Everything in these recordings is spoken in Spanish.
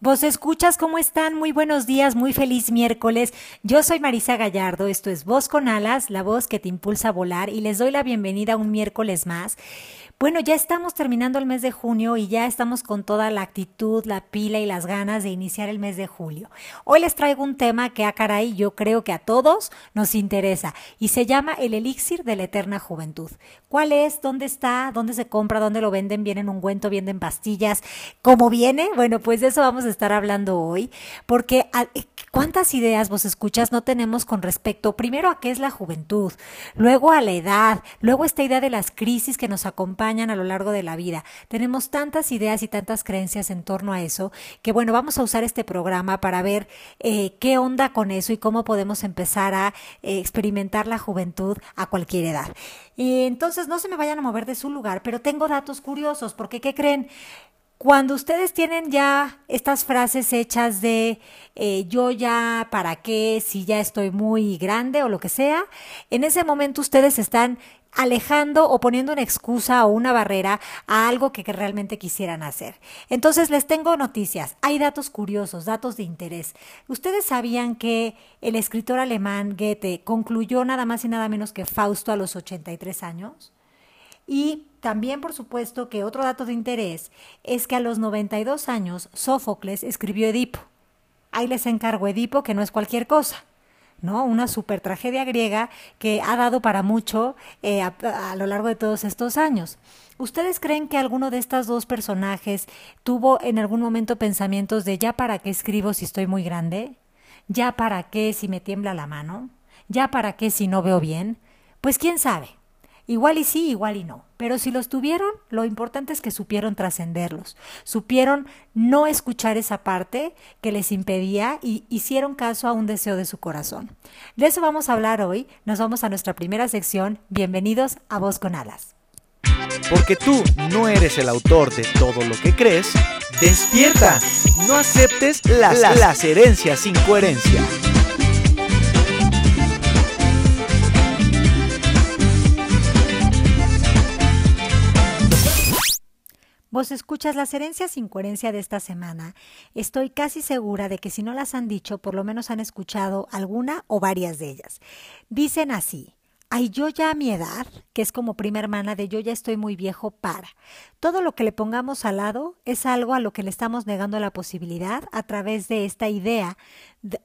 Vos escuchas cómo están, muy buenos días, muy feliz miércoles. Yo soy Marisa Gallardo, esto es Voz con Alas, la voz que te impulsa a volar y les doy la bienvenida un miércoles más. Bueno, ya estamos terminando el mes de junio y ya estamos con toda la actitud, la pila y las ganas de iniciar el mes de julio. Hoy les traigo un tema que a ah, caray yo creo que a todos nos interesa y se llama el elixir de la eterna juventud. ¿Cuál es? ¿Dónde está? ¿Dónde se compra? ¿Dónde lo venden? ¿Viene en ungüento? ¿Viene en pastillas? ¿Cómo viene? Bueno, pues de eso vamos a estar hablando hoy porque ah, eh, ¿cuántas ideas vos escuchas no tenemos con respecto primero a qué es la juventud, luego a la edad, luego esta idea de las crisis que nos acompañan a lo largo de la vida. Tenemos tantas ideas y tantas creencias en torno a eso que bueno, vamos a usar este programa para ver eh, qué onda con eso y cómo podemos empezar a eh, experimentar la juventud a cualquier edad. Y entonces no se me vayan a mover de su lugar, pero tengo datos curiosos, porque ¿qué creen? Cuando ustedes tienen ya estas frases hechas de eh, yo ya para qué, si ya estoy muy grande o lo que sea, en ese momento ustedes están alejando o poniendo una excusa o una barrera a algo que, realmente quisieran hacer. Entonces les tengo noticias. Hay datos curiosos, datos de interés. ¿Ustedes sabían que el escritor alemán Goethe concluyó nada más y nada menos que Fausto a los 83 años? Y también, por supuesto, que otro dato de interés es que a los 92 años Sófocles escribió Edipo. Ahí les encargo Edipo, que no es cualquier cosa. ¿no? Una super tragedia griega que ha dado para mucho eh, a, lo largo de todos estos años. ¿Ustedes creen que alguno de estos dos personajes tuvo en algún momento pensamientos de ya para qué escribo si estoy muy grande? ¿Ya para qué si me tiembla la mano? ¿Ya para qué si no veo bien? Pues quién sabe. Igual y sí, igual y no. Pero si los tuvieron, lo importante es que supieron trascenderlos, supieron no escuchar esa parte que les impedía y hicieron caso a un deseo de su corazón. De eso vamos a hablar hoy. Nos vamos a nuestra primera sección. Bienvenidos a Voz con Alas. Porque tú no eres el autor de todo lo que crees, despierta. No aceptes las, las herencias sin coherencia. Vos escuchas las herencias sin coherencia de esta semana. Estoy casi segura de que si no las han dicho, por lo menos han escuchado alguna o varias de ellas. Dicen así. Ay, yo ya a mi edad, que es como prima hermana de yo ya estoy muy viejo para. Todo lo que le pongamos al lado es algo a lo que le estamos negando la posibilidad a través de esta idea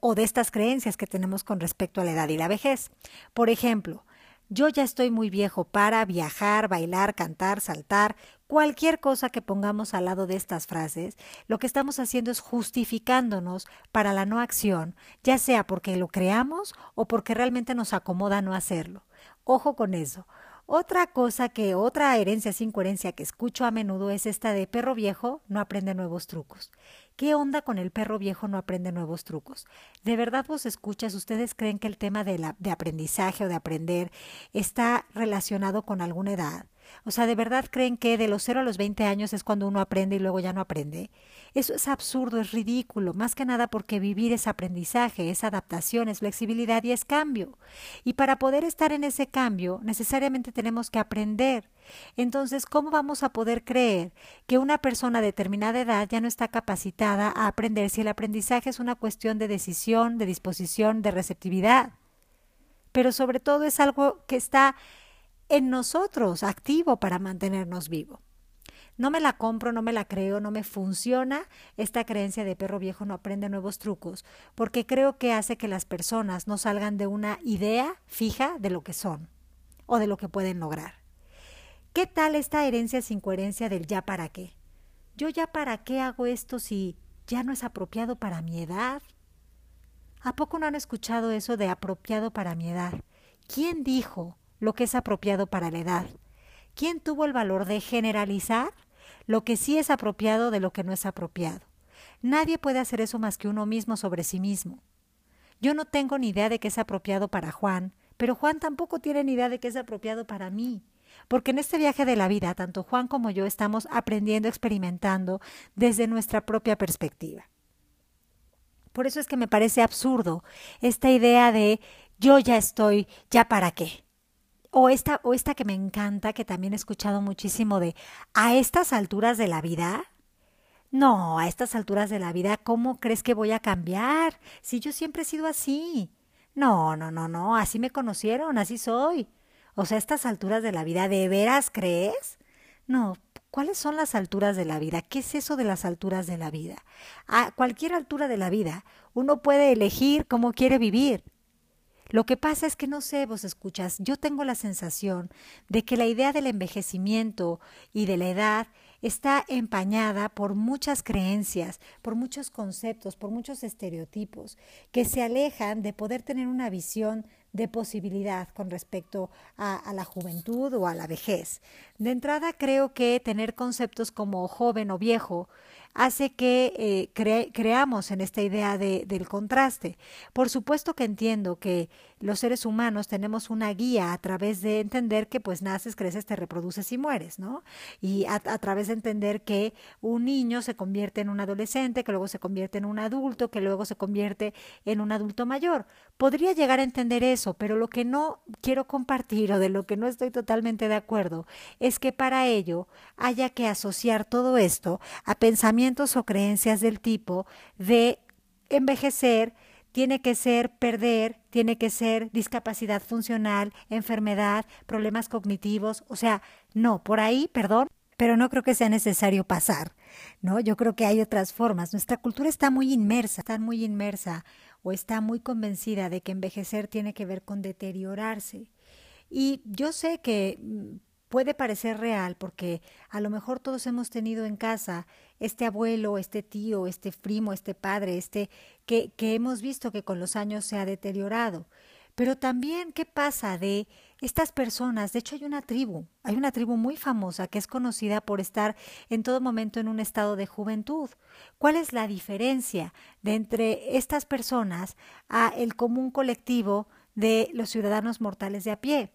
o de estas creencias que tenemos con respecto a la edad y la vejez. Por ejemplo, yo ya estoy muy viejo para viajar, bailar, cantar, saltar, cualquier cosa que pongamos al lado de estas frases, lo que estamos haciendo es justificándonos para la no acción, ya sea porque lo creamos o porque realmente nos acomoda no hacerlo. Ojo con eso. Otra cosa que, otra herencia sin coherencia que escucho a menudo es esta de perro viejo no aprende nuevos trucos. ¿Qué onda con el perro viejo no aprende nuevos trucos? ¿De verdad vos escuchas? ¿Ustedes creen que el tema de, la, de aprendizaje o de aprender está relacionado con alguna edad? O sea, ¿de verdad creen que de los 0 a los 20 años es cuando uno aprende y luego ya no aprende? Eso es absurdo, es ridículo, más que nada porque vivir es aprendizaje, es adaptación, es flexibilidad y es cambio. Y para poder estar en ese cambio, necesariamente tenemos que aprender. Entonces, ¿cómo vamos a poder creer que una persona de determinada edad ya no está capacitada a aprender si el aprendizaje es una cuestión de decisión, de disposición, de receptividad? Pero sobre todo es algo que está en nosotros, activo para mantenernos vivo. No me la compro, no me la creo, no me funciona esta creencia de perro viejo no aprende nuevos trucos, porque creo que hace que las personas no salgan de una idea fija de lo que son o de lo que pueden lograr. ¿Qué tal esta herencia sin coherencia del ya para qué? Yo ya para qué hago esto si ya no es apropiado para mi edad? ¿A poco no han escuchado eso de apropiado para mi edad? ¿Quién dijo lo que es apropiado para la edad? ¿Quién tuvo el valor de generalizar lo que sí es apropiado de lo que no es apropiado? Nadie puede hacer eso más que uno mismo sobre sí mismo. Yo no tengo ni idea de qué es apropiado para Juan, pero Juan tampoco tiene ni idea de qué es apropiado para mí. Porque en este viaje de la vida, tanto Juan como yo estamos aprendiendo, experimentando desde nuestra propia perspectiva. Por eso es que me parece absurdo esta idea de yo ya estoy, ya para qué. O esta, o esta que me encanta, que también he escuchado muchísimo de a estas alturas de la vida. No, a estas alturas de la vida, ¿cómo crees que voy a cambiar? Si yo siempre he sido así. No, no, no, no, así me conocieron, así soy. O sea, a estas alturas de la vida, ¿de veras crees? No, ¿cuáles son las alturas de la vida? ¿Qué es eso de las alturas de la vida? A cualquier altura de la vida, uno puede elegir cómo quiere vivir. Lo que pasa es que no sé, vos escuchas, yo tengo la sensación de que la idea del envejecimiento y de la edad está empañada por muchas creencias, por muchos conceptos, por muchos estereotipos que se alejan de poder tener una visión de posibilidad con respecto a, la juventud o a la vejez. De entrada creo que tener conceptos como joven o viejo hace que eh, creamos en esta idea de, del contraste. Por supuesto que entiendo que los seres humanos tenemos una guía a través de entender que pues naces, creces, te reproduces y mueres, ¿no? Y a, a través de entender que un niño se convierte en un adolescente, que luego se convierte en un adulto, que luego se convierte en un adulto mayor. Podría llegar a entender eso, pero lo que no quiero compartir o de lo que no estoy totalmente de acuerdo es que para ello haya que asociar todo esto a pensamientos o creencias del tipo de envejecer tiene que ser perder, tiene que ser discapacidad funcional, enfermedad, problemas cognitivos, o sea, no, por ahí, perdón, pero no creo que sea necesario pasar, ¿no? Yo creo que hay otras formas. Nuestra cultura está muy inmersa, está muy inmersa o está muy convencida de que envejecer tiene que ver con deteriorarse. Y yo sé que mm, puede parecer real porque a lo mejor todos hemos tenido en casa este abuelo, este tío, este primo, este padre, este que, que hemos visto que con los años se ha deteriorado. Pero también, ¿qué pasa de estas personas? De hecho, hay una tribu, hay una tribu muy famosa que es conocida por estar en todo momento en un estado de juventud. ¿Cuál es la diferencia de entre estas personas a el común colectivo de los ciudadanos mortales de a pie?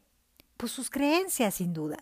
pues sus creencias, sin duda.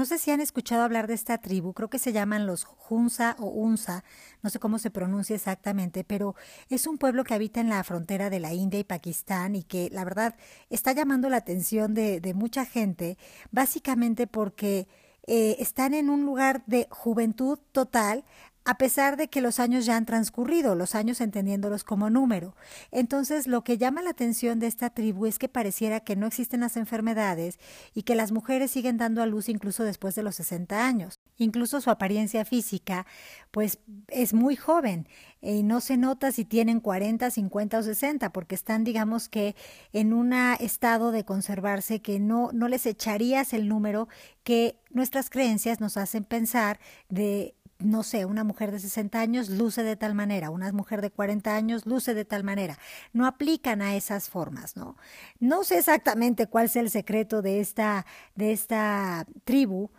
No sé si han escuchado hablar de esta tribu, creo que se llaman los Hunza o Unza, no sé cómo se pronuncia exactamente, pero es un pueblo que habita en la frontera de la India y Pakistán y que la verdad está llamando la atención de, de mucha gente, básicamente porque eh, están en un lugar de juventud total a pesar de que los años ya han transcurrido, los años entendiéndolos como número. Entonces, lo que llama la atención de esta tribu es que pareciera que no existen las enfermedades y que las mujeres siguen dando a luz incluso después de los 60 años. Incluso su apariencia física, pues es muy joven y no se nota si tienen 40, 50 o 60, porque están, digamos que, en un estado de conservarse que no, no les echarías el número que nuestras creencias nos hacen pensar de no sé, una mujer de 60 años luce de tal manera, una mujer de 40 años luce de tal manera. No aplican a esas formas, ¿no? No sé exactamente cuál es el secreto de esta, de esta tribu,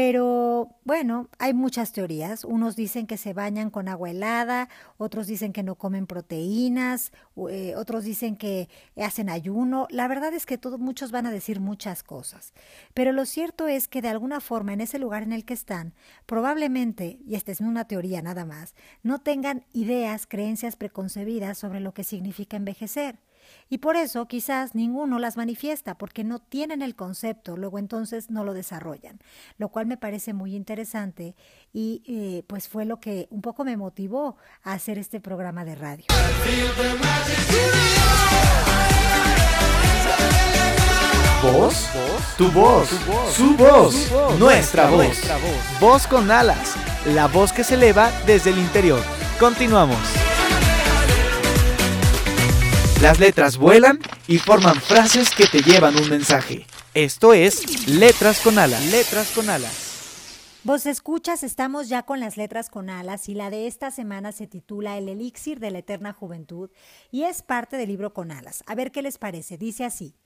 pero bueno, hay muchas teorías. Unos dicen que se bañan con agua helada, otros dicen que no comen proteínas, eh, otros dicen que hacen ayuno. La verdad es que todos, muchos van a decir muchas cosas. Pero lo cierto es que de alguna forma en ese lugar en el que están, probablemente, y esta es una teoría nada más, no tengan ideas, creencias preconcebidas sobre lo que significa envejecer. Y por eso quizás ninguno las manifiesta, porque no tienen el concepto, luego entonces no lo desarrollan, lo cual me parece muy interesante y eh, pues fue lo que un poco me motivó a hacer este programa de radio. ¿Voz? Tu voz, su voz, nuestra voz. Voz con alas, la voz que se eleva desde el interior. Continuamos. Las letras vuelan y forman frases que te llevan un mensaje. Esto es Letras con Alas. Letras con Alas. Vos escuchas, estamos ya con las letras con alas y la de esta semana se titula El elixir de la eterna juventud y es parte del libro con alas. A ver qué les parece. Dice así.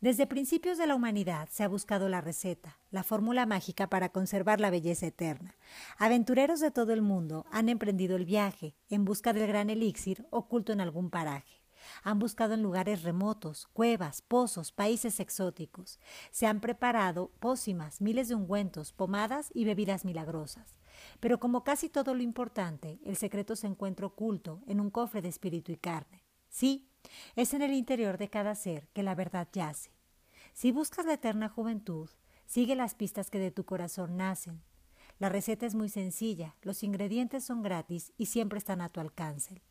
Desde principios de la humanidad se ha buscado la receta, la fórmula mágica para conservar la belleza eterna. Aventureros de todo el mundo han emprendido el viaje en busca del gran elixir oculto en algún paraje. Han buscado en lugares remotos, cuevas, pozos, países exóticos. Se han preparado pócimas, miles de ungüentos, pomadas y bebidas milagrosas. Pero como casi todo lo importante, el secreto se encuentra oculto en un cofre de espíritu y carne. Sí, es en el interior de cada ser que la verdad yace. Si buscas la eterna juventud, sigue las pistas que de tu corazón nacen. La receta es muy sencilla, los ingredientes son gratis y siempre están a tu alcance.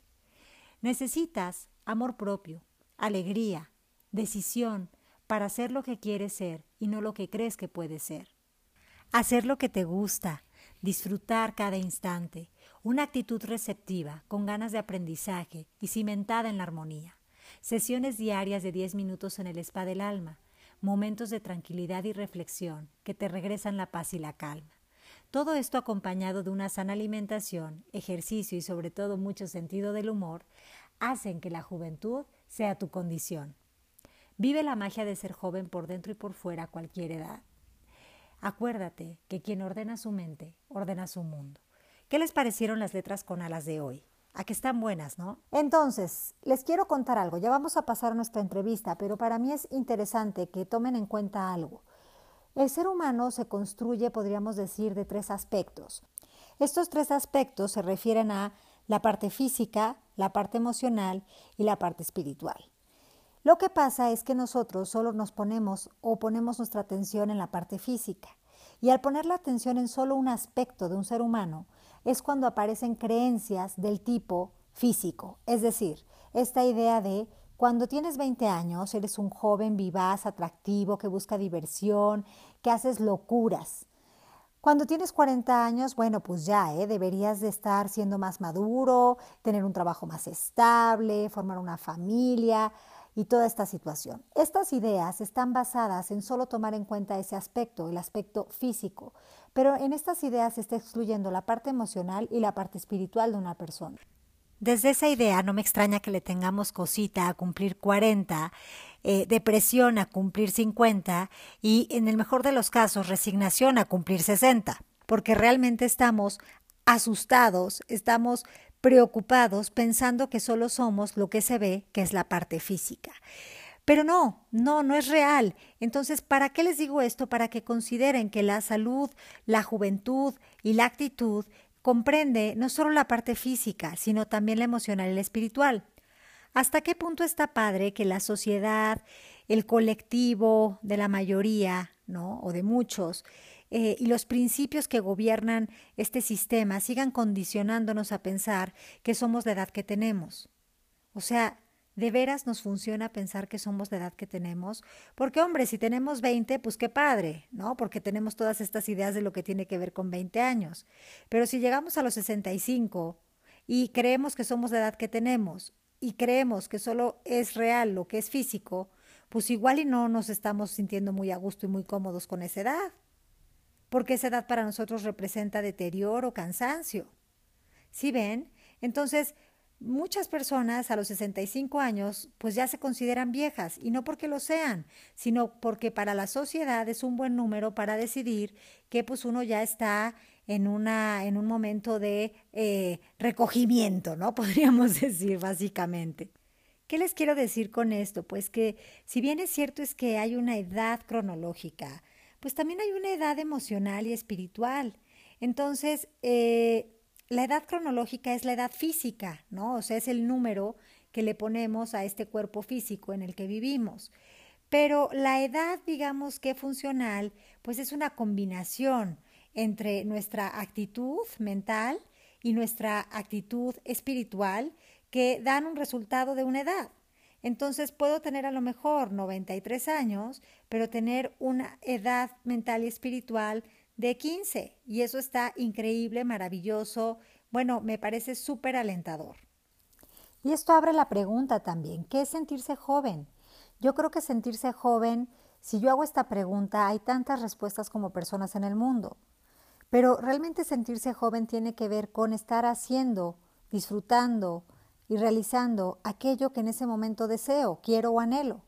Necesitas amor propio, alegría, decisión para ser lo que quieres ser y no lo que crees que puedes ser. Hacer lo que te gusta, disfrutar cada instante, una actitud receptiva, con ganas de aprendizaje y cimentada en la armonía. Sesiones diarias de 10 minutos en el spa del alma, momentos de tranquilidad y reflexión que te regresan la paz y la calma. Todo esto acompañado de una sana alimentación, ejercicio y sobre todo mucho sentido del humor, hacen que la juventud sea tu condición. Vive la magia de ser joven por dentro y por fuera a cualquier edad. Acuérdate que quien ordena su mente, ordena su mundo. ¿Qué les parecieron las letras con alas de hoy? A que están buenas, ¿no? Entonces, les quiero contar algo. Ya vamos a pasar nuestra entrevista, pero para mí es interesante que tomen en cuenta algo. El ser humano se construye, podríamos decir, de tres aspectos. Estos tres aspectos se refieren a la parte física, la parte emocional y la parte espiritual. Lo que pasa es que nosotros solo nos ponemos o ponemos nuestra atención en la parte física. Y al poner la atención en solo un aspecto de un ser humano, es cuando aparecen creencias del tipo físico. Es decir, esta idea de cuando tienes 20 años, eres un joven vivaz, atractivo, que busca diversión, que haces locuras. Cuando tienes 40 años, bueno, pues ya, ¿eh? deberías de estar siendo más maduro, tener un trabajo más estable, formar una familia y toda esta situación. Estas ideas están basadas en solo tomar en cuenta ese aspecto, el aspecto físico, pero en estas ideas se está excluyendo la parte emocional y la parte espiritual de una persona. Desde esa idea no me extraña que le tengamos cosita a cumplir 40, eh, depresión a cumplir 50 y en el mejor de los casos resignación a cumplir 60, porque realmente estamos asustados, estamos preocupados pensando que solo somos lo que se ve, que es la parte física. Pero no, no, no es real. Entonces, ¿para qué les digo esto? Para que consideren que la salud, la juventud y la actitud comprende no solo la parte física, sino también la emocional y la espiritual. ¿Hasta qué punto está padre que la sociedad, el colectivo de la mayoría, ¿no? o de muchos, eh, y los principios que gobiernan este sistema sigan condicionándonos a pensar que somos la edad que tenemos? O sea, ¿De veras nos funciona pensar que somos la edad que tenemos? Porque, hombre, si tenemos 20, pues qué padre, ¿no? Porque tenemos todas estas ideas de lo que tiene que ver con 20 años. Pero si llegamos a los 65 y creemos que somos la edad que tenemos y creemos que solo es real lo que es físico, pues igual y no nos estamos sintiendo muy a gusto y muy cómodos con esa edad. Porque esa edad para nosotros representa deterioro, cansancio. ¿Sí ven? Entonces, Muchas personas a los 65 años pues ya se consideran viejas y no porque lo sean, sino porque para la sociedad es un buen número para decidir que pues uno ya está en, una, en un momento de eh, recogimiento, ¿no? Podríamos decir básicamente. ¿Qué les quiero decir con esto? Pues que si bien es cierto es que hay una edad cronológica, pues también hay una edad emocional y espiritual. Entonces, eh, la edad cronológica es la edad física, ¿no? O sea, es el número que le ponemos a este cuerpo físico en el que vivimos. Pero la edad, digamos que funcional, pues es una combinación entre nuestra actitud mental y nuestra actitud espiritual que dan un resultado de una edad. Entonces puedo tener a lo mejor 93 años, pero tener una edad mental y espiritual de 15 y eso está increíble, maravilloso, bueno, me parece súper alentador. Y esto abre la pregunta también, ¿qué es sentirse joven? Yo creo que sentirse joven, si yo hago esta pregunta, hay tantas respuestas como personas en el mundo. Pero realmente sentirse joven tiene que ver con estar haciendo, disfrutando y realizando aquello que en ese momento deseo, quiero o anhelo.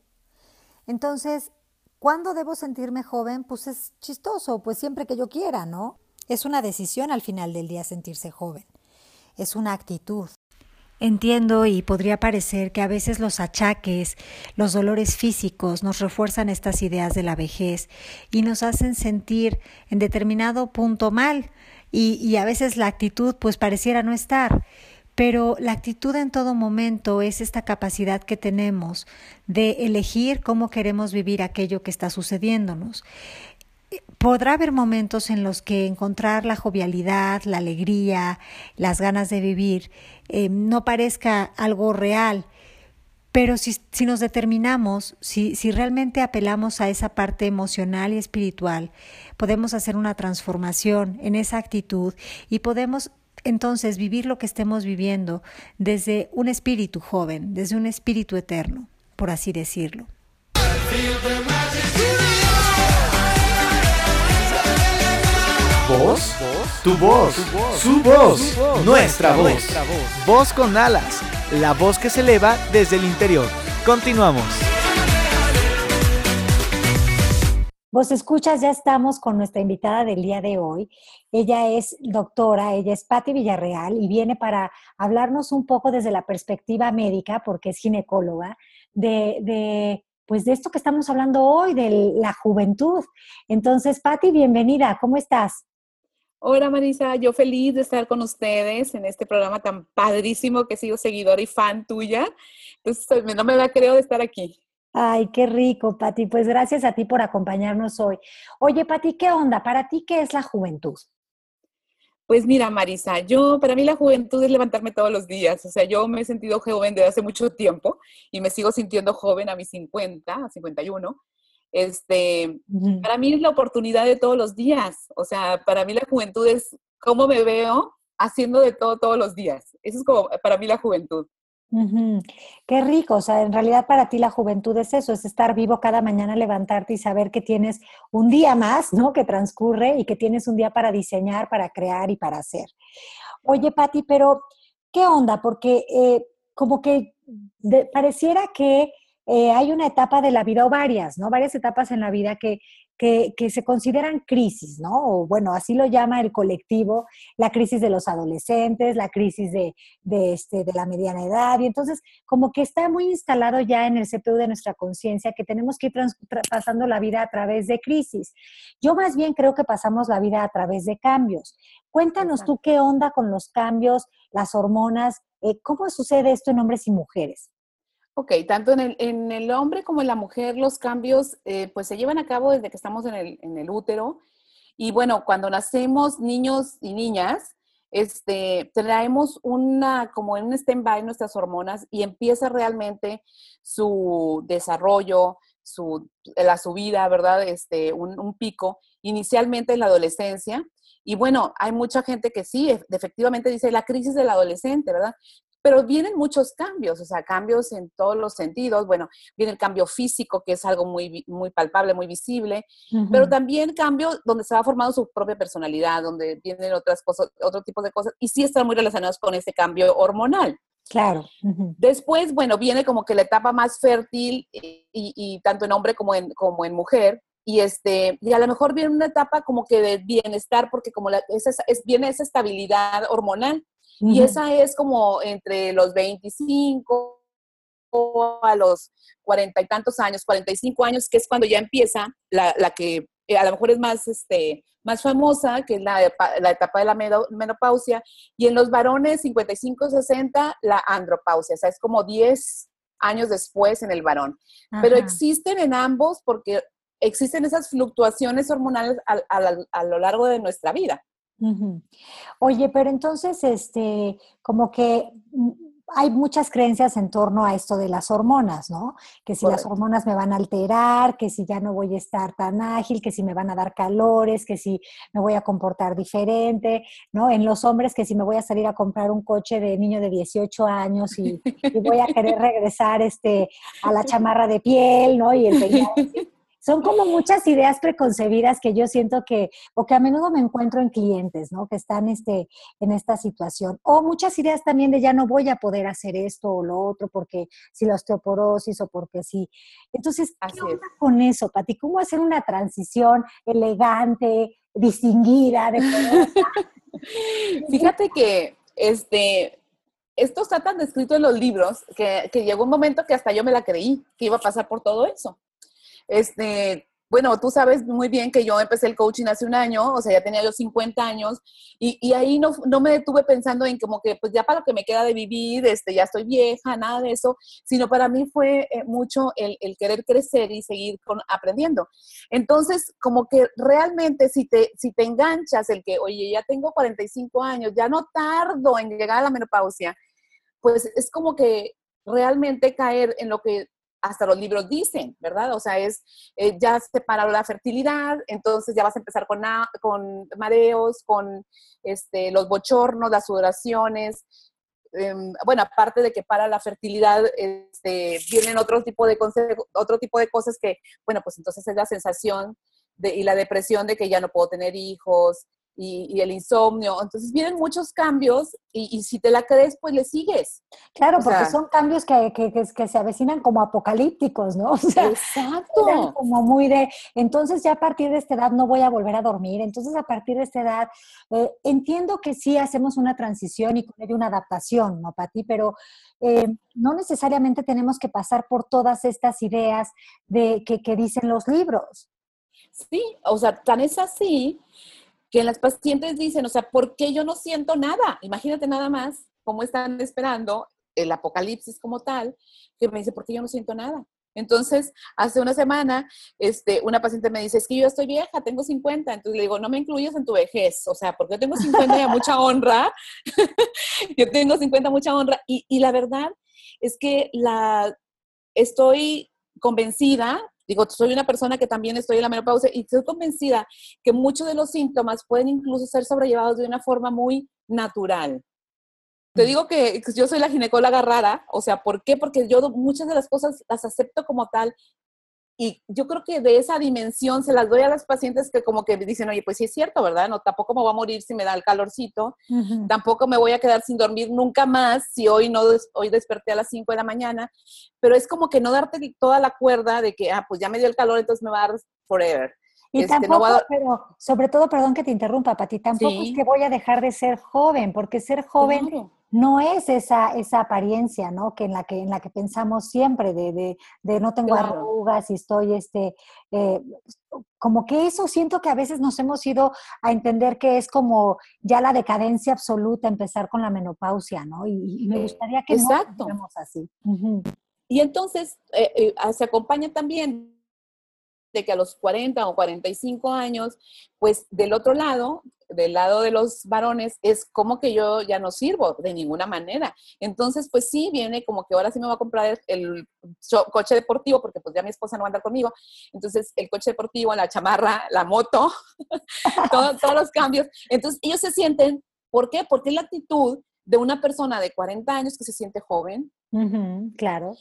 Entonces, ¿cuándo debo sentirme joven? Pues es chistoso, pues siempre que yo quiera, ¿no? Es una decisión al final del día sentirse joven. Es una actitud. Entiendo y podría parecer que a veces los achaques, los dolores físicos nos refuerzan estas ideas de la vejez y nos hacen sentir en determinado punto mal y, y a veces la actitud pues pareciera no estar. Pero la actitud en todo momento es esta capacidad que tenemos de elegir cómo queremos vivir aquello que está sucediéndonos. Podrá haber momentos en los que encontrar la jovialidad, la alegría, las ganas de vivir eh, no parezca algo real, pero si, si nos determinamos, si, si realmente apelamos a esa parte emocional y espiritual, podemos hacer una transformación en esa actitud y podemos entonces vivir lo que estemos viviendo desde un espíritu joven, desde un espíritu eterno, por así decirlo. ¿Voz? Tu voz, su voz, nuestra voz. Voz con alas, la voz que se eleva desde el interior. Continuamos. Vos escuchas, ya estamos con nuestra invitada del día de hoy. Ella es doctora, ella es Patti Villarreal y viene para hablarnos un poco desde la perspectiva médica, porque es ginecóloga, de, de pues de esto que estamos hablando hoy, de la juventud. Entonces, Patti, bienvenida, ¿cómo estás? Hola Marisa, yo feliz de estar con ustedes en este programa tan padrísimo que sigo seguidora y fan tuya. Entonces, no me da creo de estar aquí. Ay, qué rico, Pati. Pues gracias a ti por acompañarnos hoy. Oye, Pati, ¿qué onda? ¿Para ti qué es la juventud? Pues mira, Marisa, yo, para mí la juventud es levantarme todos los días. O sea, yo me he sentido joven desde hace mucho tiempo y me sigo sintiendo joven a mis 50, a 51. Este, Para mí es la oportunidad de todos los días. O sea, para mí la juventud es cómo me veo haciendo de todo todos los días. Eso es como para mí la juventud. Qué rico, o sea, en realidad para ti la juventud es eso, es estar vivo cada mañana, levantarte y saber que tienes un día más, ¿no? Que transcurre y que tienes un día para diseñar, para crear y para hacer. Oye, Patti, pero ¿qué onda? Porque eh, como que pareciera que eh, hay una etapa de la vida o varias, ¿no? Varias etapas en la vida que, que, se consideran crisis, ¿no? O bueno, así lo llama el colectivo, la crisis de los adolescentes, la crisis de, de, este, de la mediana edad. Y entonces, como que está muy instalado ya en el CPU de nuestra conciencia que tenemos que ir pasando la vida a través de crisis. Yo más bien creo que pasamos la vida a través de cambios. Cuéntanos tú qué onda con los cambios, las hormonas, eh, ¿cómo sucede esto en hombres y mujeres? Ok, tanto en el, en el, hombre como en la mujer los cambios eh, pues se llevan a cabo desde que estamos en el, en el, útero. Y bueno, cuando nacemos niños y niñas, este, traemos una, como un stand-by nuestras hormonas y empieza realmente su desarrollo, su, la subida, ¿verdad? Este, un, un pico, inicialmente en la adolescencia. Y bueno, hay mucha gente que sí, efectivamente dice la crisis del adolescente, ¿verdad? Pero vienen muchos cambios, o sea, cambios en todos los sentidos. Bueno, viene el cambio físico, que es algo muy, muy palpable, muy visible, pero también cambio donde se va formando su propia personalidad, donde vienen otras cosas, otro tipo de cosas, y sí están muy relacionados con ese cambio hormonal. Claro. Después, bueno, viene como que la etapa más fértil y, tanto en hombre como en, como en mujer, y este y a lo mejor viene una etapa como que de bienestar porque como la, es, viene esa estabilidad hormonal y esa es como entre los 25 a los cuarenta y tantos años, 45 años, que es cuando ya empieza la, la que eh, a lo mejor es más, este, más famosa, que es la, la etapa de la menopausia, y en los varones 55-60 la andropausia, o sea, es como 10 años después en el varón. Pero existen en ambos porque existen esas fluctuaciones hormonales a, a lo largo de nuestra vida. Oye, pero entonces, este, como que mm, hay muchas creencias en torno a esto de las hormonas, ¿no? Que si las hormonas me van a alterar, que si ya no voy a estar tan ágil, que si me van a dar calores, que si me voy a comportar diferente, ¿no? En los hombres, que si me voy a salir a comprar un coche de niño de 18 años y, voy a querer regresar este, a la chamarra de piel, ¿no? Y el son como muchas ideas preconcebidas que yo siento que, o que a menudo me encuentro en clientes, ¿no? Que están este, en esta situación. O muchas ideas también de ya no voy a poder hacer esto o lo otro porque si la osteoporosis o porque sí. Entonces, ¿qué onda con eso, Pati? ¿Cómo hacer una transición elegante, distinguida? De Fíjate que este, esto está tan descrito en los libros que, que, llegó un momento que hasta yo me la creí, que iba a pasar por todo eso. Este, bueno, tú sabes muy bien que yo empecé el coaching hace un año, o sea, ya tenía yo 50 años, y, y ahí no, no, me detuve pensando en como que, pues ya para lo que me queda de vivir, este, ya estoy vieja, nada de eso, sino para mí fue eh, mucho el, el, querer crecer y seguir aprendiendo. Entonces, como que realmente si te, si te enganchas el que, oye, ya tengo 45 años, ya no tardo en llegar a la menopausia, pues es como que realmente caer en lo que hasta los libros dicen, ¿verdad? O sea, es, eh, ya se paró la fertilidad, entonces ya vas a empezar con, con mareos, con este, los bochornos, las sudoraciones. Em, bueno, aparte de que para la fertilidad, este, vienen otro tipo, de otro tipo de cosas que, bueno, pues entonces es la sensación de, y la depresión de que ya no puedo tener hijos, y, el insomnio. Entonces vienen muchos cambios y, si te la crees, pues le sigues. Claro, porque son cambios que, que, que, se avecinan como apocalípticos, ¿no? exacto. Como muy de, entonces ya a partir de esta edad no voy a volver a dormir, entonces a partir de esta edad, eh, entiendo que sí hacemos una transición y con ello una adaptación, ¿no, Pati? Pero eh, no necesariamente tenemos que pasar por todas estas ideas de que, que dicen los libros. Sí, o sea, tan es así que las pacientes dicen, o sea, ¿por qué yo no siento nada? Imagínate nada más cómo están esperando el apocalipsis como tal, que me dice, ¿por qué yo no siento nada? Entonces, hace una semana, este, una paciente me dice, es que yo estoy vieja, tengo 50. Entonces le digo, no me incluyes en tu vejez, o sea, porque yo tengo 50 y mucha honra. yo tengo 50 mucha honra. Y, y la verdad es que la, estoy convencida Digo, soy una persona que también estoy en la menopausia y estoy convencida que muchos de los síntomas pueden incluso ser sobrellevados de una forma muy natural. Te mm. digo que yo soy la ginecóloga rara, o sea, ¿por qué? Porque yo muchas de las cosas las acepto como tal y yo creo que de esa dimensión se las doy a las pacientes que como que dicen, oye, pues sí es cierto, ¿verdad? No, tampoco me voy a morir si me da el calorcito, tampoco me voy a quedar sin dormir nunca más si hoy no, hoy desperté a las 5 de la mañana, pero es como que no darte toda la cuerda de que, ah, pues ya me dio el calor, entonces me va a dar forever. Y este, tampoco, pero sobre todo, perdón que te interrumpa, Pati, tampoco es que voy a dejar de ser joven, porque ser joven no es esa, esa apariencia, ¿no? Que en la que, en la que pensamos siempre, de, de, de no tengo arrugas y estoy, este, eh, como que eso siento que a veces nos hemos ido a entender que es como ya la decadencia absoluta empezar con la menopausia, ¿no? Y, me gustaría que Exacto. no así. Y entonces eh, eh, se acompaña también de que a los 40 o 45 años, pues del otro lado, del lado de los varones, es como que yo ya no sirvo de ninguna manera. Entonces, pues sí, viene como que ahora sí me va a comprar el, coche deportivo, porque pues ya mi esposa no va a andar conmigo. Entonces, el coche deportivo, la chamarra, la moto, todos los cambios. Entonces, ellos se sienten, ¿por qué? Porque la actitud de una persona de 40 años que se siente joven. claro.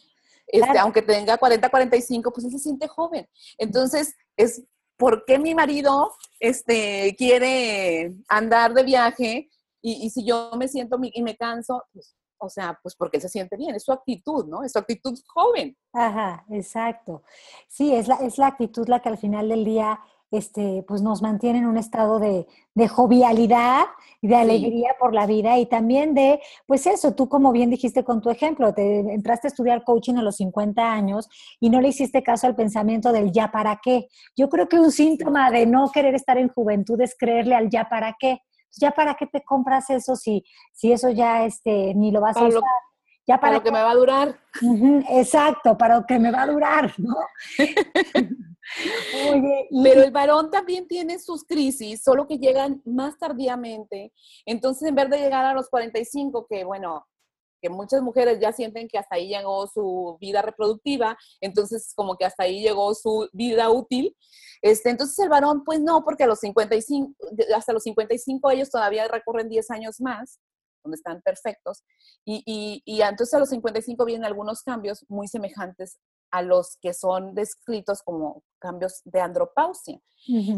Este, aunque tenga 40, 45, pues él se siente joven. Entonces, es por qué mi marido este, quiere andar de viaje y, si yo me siento y me canso, pues, o sea, pues porque él se siente bien, es su actitud, ¿no? Es su actitud joven. Ajá, exacto. Sí, es la, es la actitud la que al final del día este, pues nos mantiene en un estado de, jovialidad y de alegría por la vida y también de, pues eso, tú como bien dijiste con tu ejemplo, te entraste a estudiar coaching a los 50 años y no le hiciste caso al pensamiento del ya para qué. Yo creo que un síntoma de no querer estar en juventud es creerle al ya para qué. Ya para qué te compras eso si, si eso ya este, ni lo vas a usar. ya para, lo que me va a durar. exacto, para lo que me va a durar, ¿no? Pero el varón también tiene sus crisis, solo que llegan más tardíamente. Entonces, en vez de llegar a los 45, que bueno, que muchas mujeres ya sienten que hasta ahí llegó su vida reproductiva, entonces como que hasta ahí llegó su vida útil. Este, entonces el varón, pues no, porque a los 55, hasta los 55 ellos todavía recorren 10 años más, donde están perfectos, y, y, y entonces a los 55 vienen algunos cambios muy semejantes a los que son descritos como cambios de andropausia,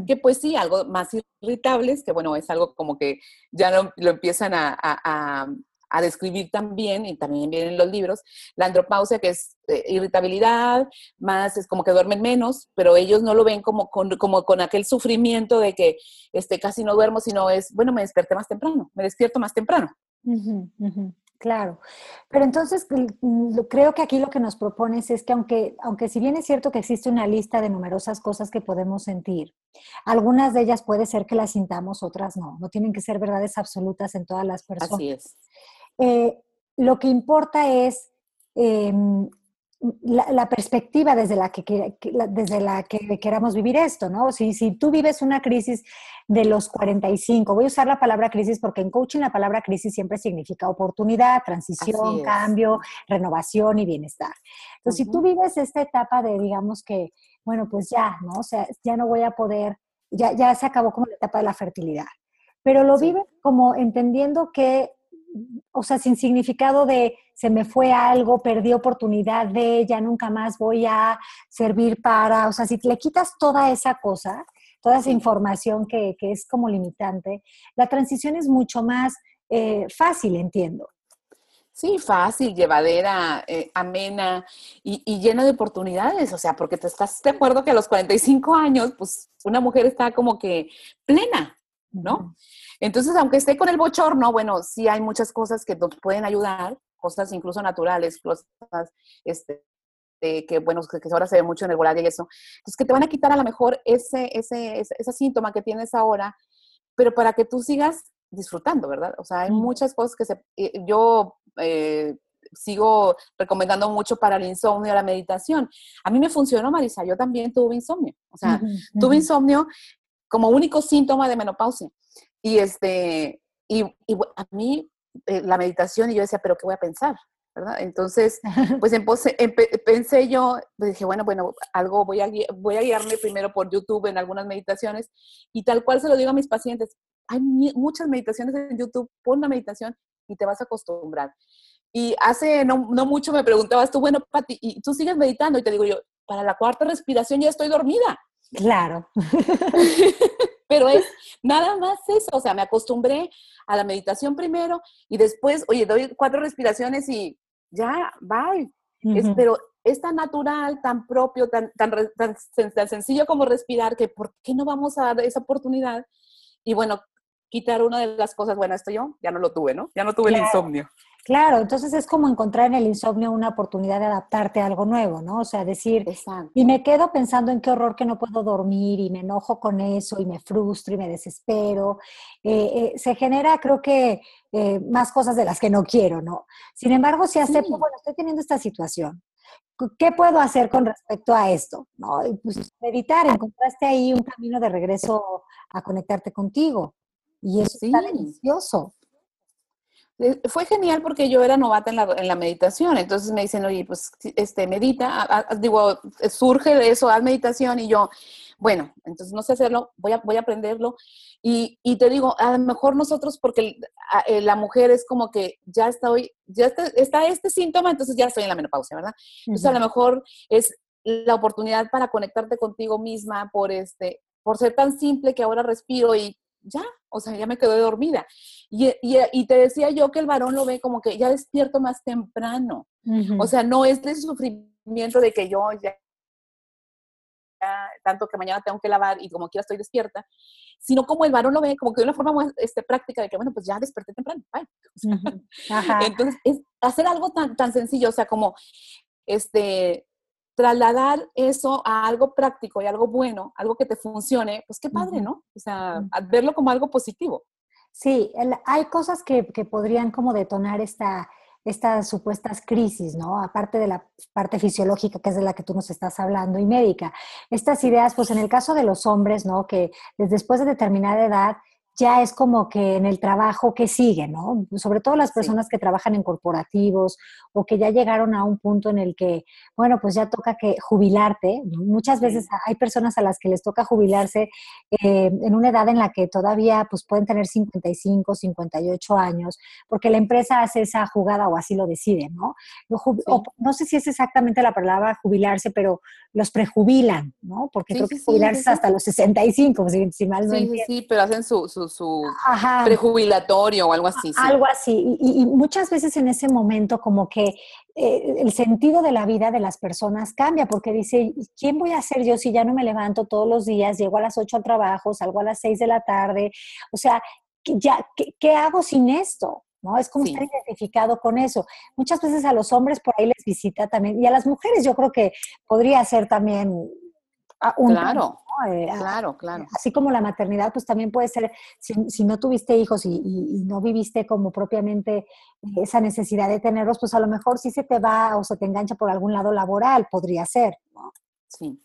que pues sí, algo más irritables, que bueno, es algo como que ya lo, lo empiezan a, a, a, describir también, y también vienen los libros, la andropausia que es eh, irritabilidad, más es como que duermen menos, pero ellos no lo ven como con, como con aquel sufrimiento de que este, casi no duermo, sino es, bueno, me desperté más temprano, me despierto más temprano. Claro, pero entonces mm, creo que aquí lo que nos propones es que aunque, aunque si bien es cierto que existe una lista de numerosas cosas que podemos sentir, algunas de ellas puede ser que las sintamos, otras no, no tienen que ser verdades absolutas en todas las personas. Así es. Eh, lo que importa es em, la, perspectiva desde la que, desde la que queramos vivir esto, ¿no? Si, si tú vives una crisis de los 45, voy a usar la palabra crisis porque en coaching la palabra crisis siempre significa oportunidad, transición, cambio, renovación y bienestar. Entonces, si tú vives esta etapa de, digamos que, bueno, pues ya, ¿no? O sea, ya no voy a poder, ya, ya se acabó como la etapa de la fertilidad, pero lo vives como entendiendo que o sea, sin significado de se me fue algo, perdí oportunidad de, ya nunca más voy a servir para, o sea, si le quitas toda esa cosa, toda esa información que, es como limitante, la transición es mucho más eh, fácil, entiendo. Sí, fácil, llevadera, eh, amena y, y, llena de oportunidades, o sea, porque te estás de acuerdo que a los 45 años, pues una mujer está como que plena, ¿no? Entonces, aunque esté con el bochorno, bueno, sí hay muchas cosas que nos pueden ayudar, cosas incluso naturales, cosas este, que, bueno, que, ahora se ve mucho en el volar y eso. Entonces, que te van a quitar a lo mejor ese, ese, ese, síntoma que tienes ahora, pero para que tú sigas disfrutando, ¿verdad? O sea, hay muchas cosas que se, eh, yo eh, sigo recomendando mucho para el insomnio, la meditación. A mí me funcionó, Marisa, yo también tuve insomnio. O sea, tuve insomnio como único síntoma de menopausia. Y, este, y, a mí eh, la meditación, y yo decía, pero ¿qué voy a pensar? ¿verdad? Entonces, pues pensé yo, pues dije, bueno, bueno, algo voy a, voy a guiarme primero por YouTube en algunas meditaciones y tal cual se lo digo a mis pacientes, hay muchas meditaciones en YouTube, pon una meditación y te vas a acostumbrar. Y hace no, no mucho me preguntabas tú, bueno, Pati, ¿y tú sigues meditando? Y te digo yo, para la cuarta respiración ya estoy dormida. Claro. Pero es nada más eso, o sea, me acostumbré a la meditación primero y después, oye, doy cuatro respiraciones y ya, bye. pero es tan natural, tan propio, tan, tan, tan, sencillo como respirar, que ¿por qué no vamos a dar esa oportunidad? Y bueno, quitar una de las cosas, bueno, esto yo ya no lo tuve, ¿no? Ya no tuve el insomnio. Claro, entonces es como encontrar en el insomnio una oportunidad de adaptarte a algo nuevo, ¿no? O sea, decir, y me quedo pensando en qué horror que no puedo dormir y me enojo con eso y me frustro y me desespero. Eh, eh, se genera, creo que, eh, más cosas de las que no quiero, ¿no? Sin embargo, si acepto, bueno, estoy teniendo esta situación, ¿qué puedo hacer con respecto a esto? ¿No? Y pues meditar, encontraste ahí un camino de regreso a conectarte contigo. Y eso está delicioso. Eh, fue genial porque yo era novata en la, en la, meditación, entonces me dicen, oye, pues, este, medita, digo, surge de eso, haz meditación, y yo, bueno, entonces no sé hacerlo, voy a, voy a aprenderlo, y, y te digo, a lo mejor nosotros, porque eh, la mujer es como que ya estoy, ya está, está, este síntoma, entonces ya estoy en la menopausia, ¿verdad? Entonces a lo mejor es la oportunidad para conectarte contigo misma por este, por ser tan simple que ahora respiro y ya, o sea, ya me quedé dormida. Y, y, te decía yo que el varón lo ve como que ya despierto más temprano. O sea, no es de sufrimiento de que yo ya, tanto que mañana tengo que lavar y como quiera estoy despierta, sino como el varón lo ve como que de una forma muy este, práctica de que, bueno, pues ya desperté temprano. Entonces, es hacer algo tan, tan sencillo, o sea, como, este, trasladar eso a algo práctico y algo bueno, algo que te funcione, pues qué padre, ¿no? O sea, verlo como algo positivo. Sí, hay cosas que, podrían como detonar esta, estas supuestas crisis, ¿no? Aparte de la parte fisiológica, que es de la que tú nos estás hablando, y médica. Estas ideas, pues en el caso de los hombres, ¿no? Que después de determinada edad ya es como que en el trabajo que sigue, ¿no? Sobre todo las personas que trabajan en corporativos o que ya llegaron a un punto en el que, bueno, pues ya toca que jubilarte. Muchas veces hay personas a las que les toca jubilarse eh, en una edad en la que todavía pues pueden tener 55, 58 años, porque la empresa hace esa jugada o así lo decide, ¿no? no sé si es exactamente la palabra jubilarse, pero los prejubilan, ¿no? Porque creo que jubilarse hasta los 65, si, si mal no Sí, sí, sí, pero hacen su, su, prejubilatorio o algo así. Algo así. Y, muchas veces en ese momento como que eh, el sentido de la vida de las personas cambia, porque dice, ¿quién voy a ser yo si ya no me levanto todos los días, llego a las 8 al trabajo, salgo a las 6 de la tarde? O sea, ya, ¿qué, hago sin esto? ¿no? Es como estar identificado con eso. Muchas veces a los hombres por ahí les visita también, y a las mujeres yo creo que podría ser también un claro, eh, claro, claro. Así como la maternidad, pues también puede ser, si, no tuviste hijos y, no viviste como propiamente esa necesidad de tenerlos, pues a lo mejor sí se te va o se te engancha por algún lado laboral, podría ser. Sí,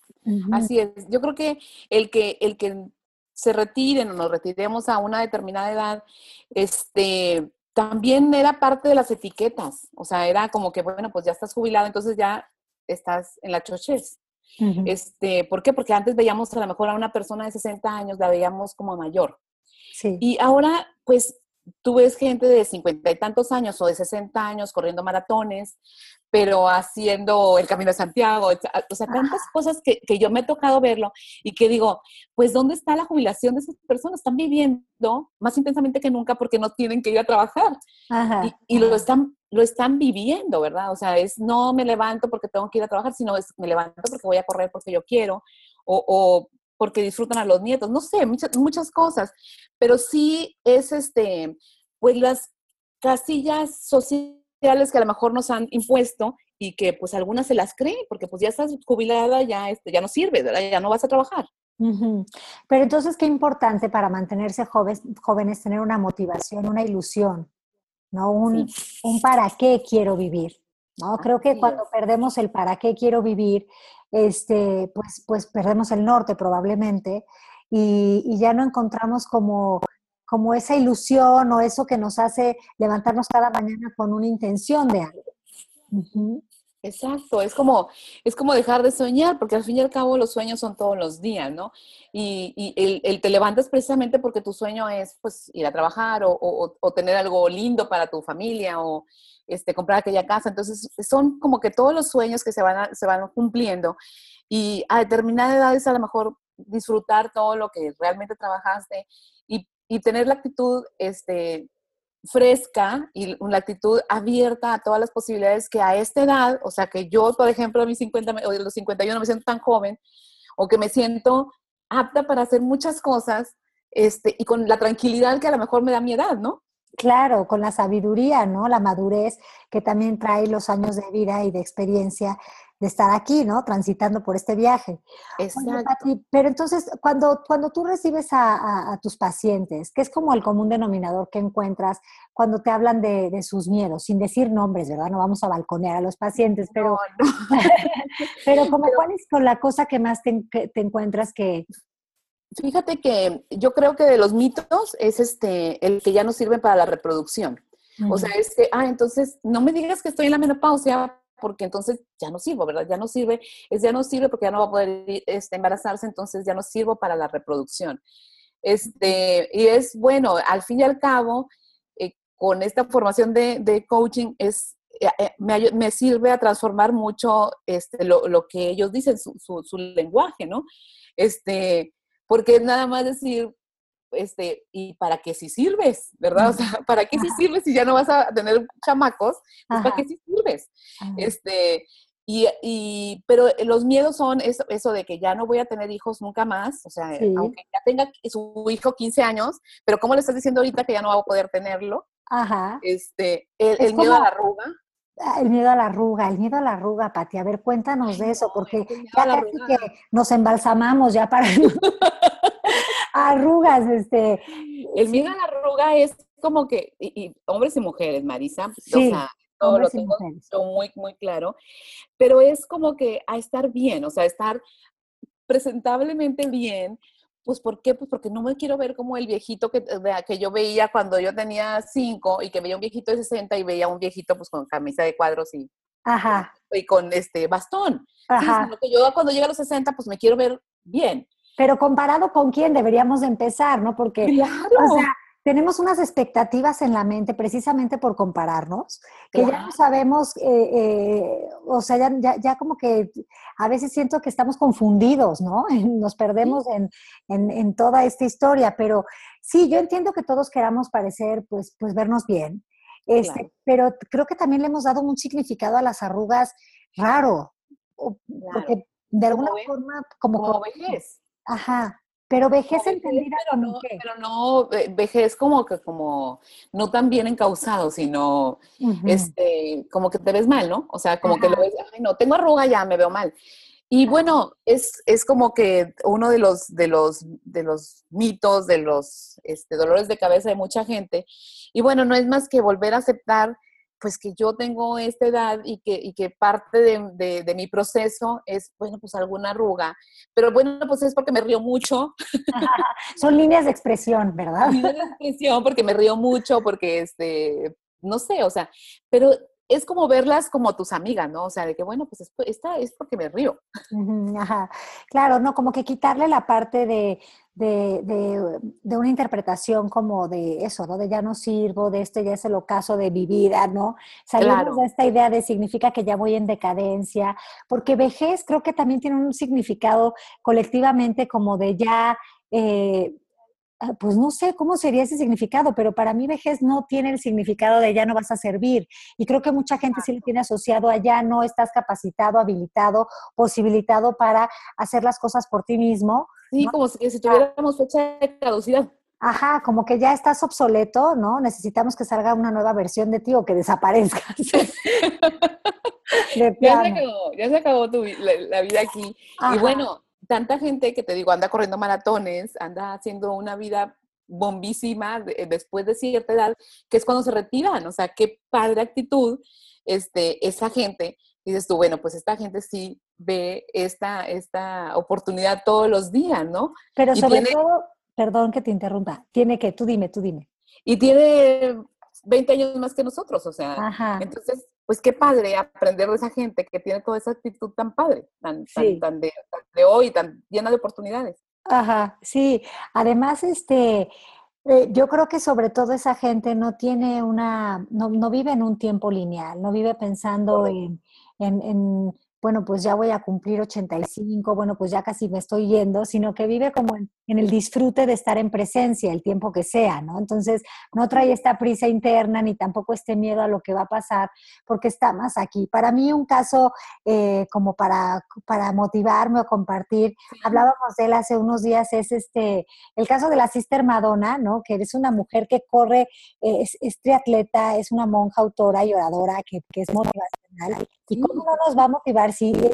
así es. Yo creo que el que, el que se retiren o nos retiremos a una determinada edad, este, también era parte de las etiquetas. O sea, era como que, bueno, pues ya estás jubilado, entonces ya estás en la chochez este, ¿Por qué? Porque antes veíamos a lo mejor a una persona de 60 años, la veíamos como mayor. Sí. Y ahora, pues, tú ves gente de 50 y tantos años o de 60 años corriendo maratones, pero haciendo el Camino de Santiago, o sea, tantas cosas que, que, yo me he tocado verlo y que digo, pues, ¿dónde está la jubilación de esas personas? Están viviendo más intensamente que nunca porque no tienen que ir a trabajar. y, y, lo están lo están viviendo, ¿verdad? O sea, es no me levanto porque tengo que ir a trabajar, sino es me levanto porque voy a correr porque yo quiero, o, porque disfrutan a los nietos, no sé, muchas, muchas cosas, pero sí es este, pues las casillas sociales que a lo mejor nos han impuesto y que pues algunas se las creen, porque pues ya estás jubilada, ya, este, ya no sirve, ¿verdad? ya no vas a trabajar. Pero entonces, qué importante para mantenerse jóvenes, jóvenes tener una motivación, una ilusión. ¿No? Un, un para qué quiero vivir, ¿no? Creo que cuando perdemos el para qué quiero vivir, este, pues, pues perdemos el norte probablemente y, ya no encontramos como, como esa ilusión o eso que nos hace levantarnos cada mañana con una intención de algo. Exacto, es como, es como dejar de soñar, porque al fin y al cabo los sueños son todos los días, ¿no? Y, y el, te levantas precisamente porque tu sueño es pues ir a trabajar o, o, tener algo lindo para tu familia o este, comprar aquella casa. Entonces son como que todos los sueños que se van, se van cumpliendo y a determinada edad es a lo mejor disfrutar todo lo que realmente trabajaste y, y tener la actitud este, fresca y una actitud abierta a todas las posibilidades que a esta edad, o sea, que yo, por ejemplo, a mis 50 o los 51 me siento tan joven, o que me siento apta para hacer muchas cosas, este, y con la tranquilidad que a lo mejor me da mi edad, ¿no? Claro, con la sabiduría, ¿no? La madurez que también trae los años de vida y de experiencia de estar aquí, ¿no? Transitando por este viaje. Exacto. pero entonces, cuando, cuando tú recibes a, tus pacientes, ¿qué es como el común denominador que encuentras cuando te hablan de, sus miedos? Sin decir nombres, ¿verdad? No vamos a balconear a los pacientes, pero, pero como cuál es con la cosa que más te, te encuentras que, Fíjate que yo creo que de los mitos es este el que ya no sirve para la reproducción. O sea, es que, ah, entonces no me digas que estoy en la menopausia porque entonces ya no sirvo, ¿verdad? Ya no sirve, es ya no sirve porque ya no va a poder este, embarazarse, entonces ya no sirvo para la reproducción. Este, y es bueno, al fin y al cabo, eh, con esta formación de, coaching, es, eh, eh, me, sirve a transformar mucho este, lo, lo que ellos dicen, su, su, su, lenguaje, ¿no? Este, porque es nada más decir, este, y para qué si sirves, ¿verdad? O sea, ¿para qué si sirves si ya no vas a tener chamacos? Pues, ¿Para qué si sirves? Este, y, y, pero los miedos son eso, eso, de que ya no voy a tener hijos nunca más, o sea, aunque ya tenga su hijo 15 años, pero ¿cómo le estás diciendo ahorita que ya no va a poder tenerlo? Ajá. Este, el, miedo a la arruga. Ah, el miedo a la arruga, el miedo a la arruga, Pati. A ver, cuéntanos de eso, porque ya casi que nos embalsamamos ya para arrugas, este. El miedo a la arruga es como que, y, hombres y mujeres, Marisa, sí, o sea, todo lo tengo muy, muy claro, pero es como que a estar bien, o sea, estar presentablemente bien, Pues, ¿por qué? Pues porque no me quiero ver como el viejito que, que yo veía cuando yo tenía cinco y que veía un viejito de 60 y veía un viejito pues con camisa de cuadros y, Ajá. y con este bastón. Ajá. Sí, que yo cuando llegue a los 60 pues me quiero ver bien. Pero comparado con quién deberíamos de empezar, ¿no? Porque, claro. o sea, tenemos unas expectativas en la mente precisamente por compararnos, que ya no sabemos, eh, eh, o sea, ya, ya, ya, como que a veces siento que estamos confundidos, ¿no? Nos perdemos en, en, en, toda esta historia, pero sí, yo entiendo que todos queramos parecer, pues, pues vernos bien, este, claro. pero creo que también le hemos dado un significado a las arrugas raro, claro. porque de alguna como forma, como, como, como vejez. Ajá, pero vejez Como entendida pero como no, qué? pero no, vejez como que como, no tan bien encausado, sino este, como que te ves mal, ¿no? O sea, como que lo ves, ay, no, tengo arruga, ya me veo mal. Y bueno, es, es como que uno de los, de los, de los mitos, de los este, dolores de cabeza de mucha gente. Y bueno, no es más que volver a aceptar pues que yo tengo esta edad y que, y que parte de, de, de, mi proceso es, bueno, pues alguna arruga. Pero bueno, pues es porque me río mucho. Son líneas de expresión, ¿verdad? Líneas de expresión, porque me río mucho, porque, este, no sé, o sea, pero es como verlas como tus amigas, ¿no? O sea, de que, bueno, pues esta es porque me río. Ajá. Claro, no, como que quitarle la parte de, de, de, de, una interpretación como de eso, ¿no? De ya no sirvo, de este ya es el ocaso de mi vida, ¿no? Salimos Claro. de esta idea de significa que ya voy en decadencia, porque vejez creo que también tiene un significado colectivamente como de ya... Eh, pues no sé cómo sería ese significado, pero para mí vejez no tiene el significado de ya no vas a servir. Y creo que mucha gente sí lo tiene asociado a ya no estás capacitado, habilitado, posibilitado para hacer las cosas por ti mismo. Sí, ¿no? como si, si tuviéramos fecha de caducidad. Ajá, como que ya estás obsoleto, ¿no? Necesitamos que salga una nueva versión de ti o que desaparezcas. de ya, se acabó, ya se acabó tu, la, la vida aquí. Ajá. Y bueno, tanta gente que te digo, anda corriendo maratones, anda haciendo una vida bombísima de- después de cierta edad, que es cuando se retiran. O sea, qué padre actitud este, esa gente. Y dices tú, bueno, pues esta gente sí ve esta, esta oportunidad todos los días, ¿no? Pero y sobre tiene- todo, perdón que te interrumpa, tiene que, tú dime, tú dime. Y tiene 20 años más que nosotros, o sea, Ajá. entonces, pues qué padre aprender de esa gente que tiene toda esa actitud tan padre, tan, tan, tan de, tan de hoy, tan llena de oportunidades. Ajá, sí. Además, este, eh, yo creo que sobre todo esa gente no tiene una, no, no vive en un tiempo lineal, no vive pensando en, en, en, bueno, pues ya voy a cumplir 85, bueno, pues ya casi me estoy yendo, sino que vive como en, en el disfrute de estar en presencia el tiempo que sea, ¿no? Entonces, no trae esta prisa interna ni tampoco este miedo a lo que va a pasar, porque está más aquí. Para mí, un caso eh, como para, para motivarme o compartir, hablábamos de él hace unos días, es este, el caso de la Sister Madonna, ¿no? Que es una mujer que corre, es, es triatleta, es una monja autora y oradora que, que es ¿Y cómo no nos va a motivar si ella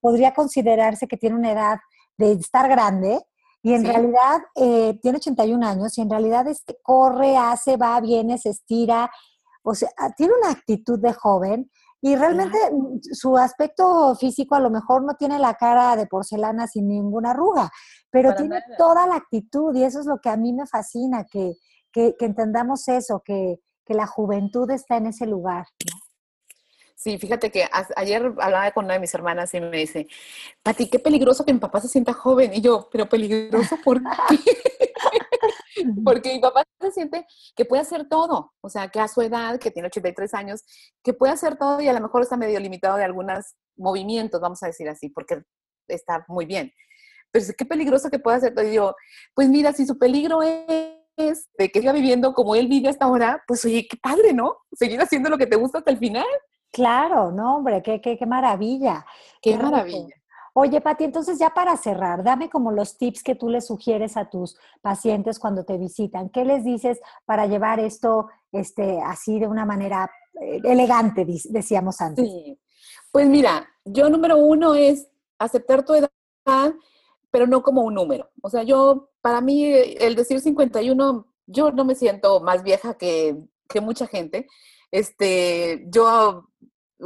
podría considerarse que tiene una edad de estar grande? Y en Sí. realidad eh, tiene 81 años y en realidad este, corre, hace, va, viene, se estira. O sea, ah, tiene una actitud de joven y realmente mm, su aspecto físico a lo mejor no tiene la cara de porcelana sin ninguna arruga, pero Para tiene nada. toda la actitud y eso es lo que a mí me fascina, que, que, que entendamos eso, que, que la juventud está en ese lugar. Sí, fíjate que a- ayer hablaba con una de mis hermanas y me dice, Pati, qué peligroso que mi papá se sienta joven. Y yo, pero peligroso, ¿por qué? Porque mi papá se siente que puede hacer todo, o sea, que a su edad, que tiene 83 años, que puede hacer todo y a lo mejor está medio limitado de algunos movimientos, vamos a decir así, porque está muy bien. Pero qué peligroso que pueda hacer todo. Y yo, pues mira, si su peligro es de que siga viviendo como él vive hasta ahora, pues oye, qué padre, ¿no? Seguir haciendo lo que te gusta hasta el final. Claro, no, hombre, qué, qué, qué maravilla. Qué, maravilla. Oye, Pati, entonces ya para cerrar, dame como los tips que tú les sugieres a tus pacientes cuando te visitan. ¿Qué les dices para llevar esto este, así de una manera eh, elegante, decíamos antes? Sí. Pues mira, yo número uno es aceptar tu edad, pero no como un número. O sea, yo, para mí, el decir 51, yo no me siento más vieja que, que mucha gente. Este, yo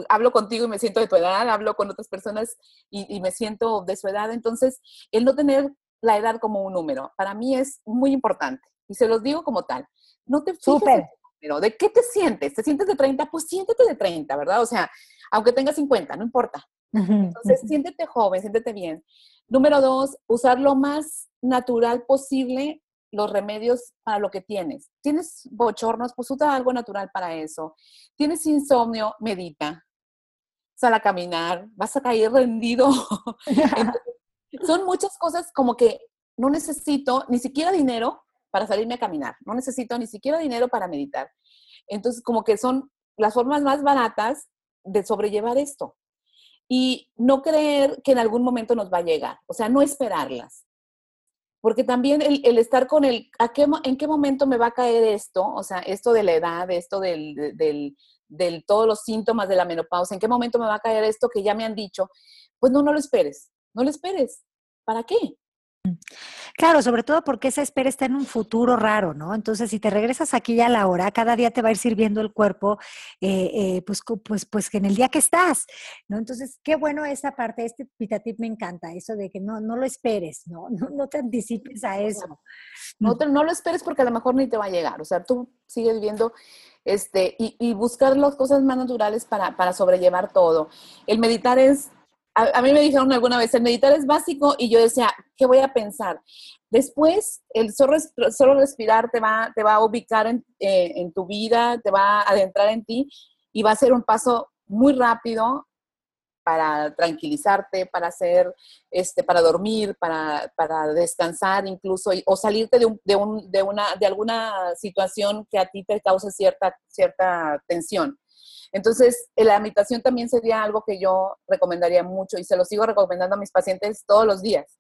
hablo contigo y me siento de tu edad, hablo con otras personas y, y me siento de su edad. Entonces, el no tener la edad como un número. Para mí es muy importante y se los digo como tal. No te fijes pero ¿de qué te sientes? ¿Te sientes de 30? Pues siéntete de 30, ¿verdad? O sea, aunque tengas 50, no importa. Entonces, siéntete joven, siéntete bien. Número dos, usar lo más natural posible los remedios para lo que tienes. ¿Tienes bochornos? Pues usa algo natural para eso. ¿Tienes insomnio? Medita. Sal a caminar. Vas a caer rendido. son muchas cosas como que no necesito ni siquiera dinero para salirme a caminar. No necesito ni siquiera dinero para meditar. Entonces, como que son las formas más baratas de sobrellevar esto. Y no creer que en algún momento nos va a llegar. O sea, no esperarlas porque también el, estar con el, ¿a qué, ¿en qué momento me va a caer esto? O sea, esto de la edad, esto del, del, del, todos los síntomas de la menopausia, ¿en qué momento me va a caer esto que ya me han dicho? Pues no, no lo esperes, no lo esperes. ¿Para qué? Claro, sobre todo porque esa espera está en un futuro raro, ¿no? Entonces, si te regresas aquí ya a la hora, cada día te va a ir sirviendo el cuerpo, eh, eh, pues, pues, pues en el día que estás, ¿no? Entonces, qué bueno esa parte, este pitatip me encanta, eso de que no, no lo esperes, ¿no? No, te anticipes a eso. No, no lo esperes porque a lo mejor ni te va a llegar, o sea, tú sigues viviendo este, y, y buscar las cosas más naturales para, para sobrellevar todo. El meditar es a, mí me dijeron alguna vez, el meditar es básico y yo decía, ¿qué voy a pensar? Después, el solo, respirar te va, te va a ubicar en, eh, en, tu vida, te va a adentrar en ti y va a ser un paso muy rápido para tranquilizarte, para hacer, este, para dormir, para, para descansar incluso, o salirte de, un, de, un, de, una, de alguna situación que a ti te cause cierta, cierta tensión. Entonces, la meditación también sería algo que yo recomendaría mucho y se lo sigo recomendando a mis pacientes todos los días.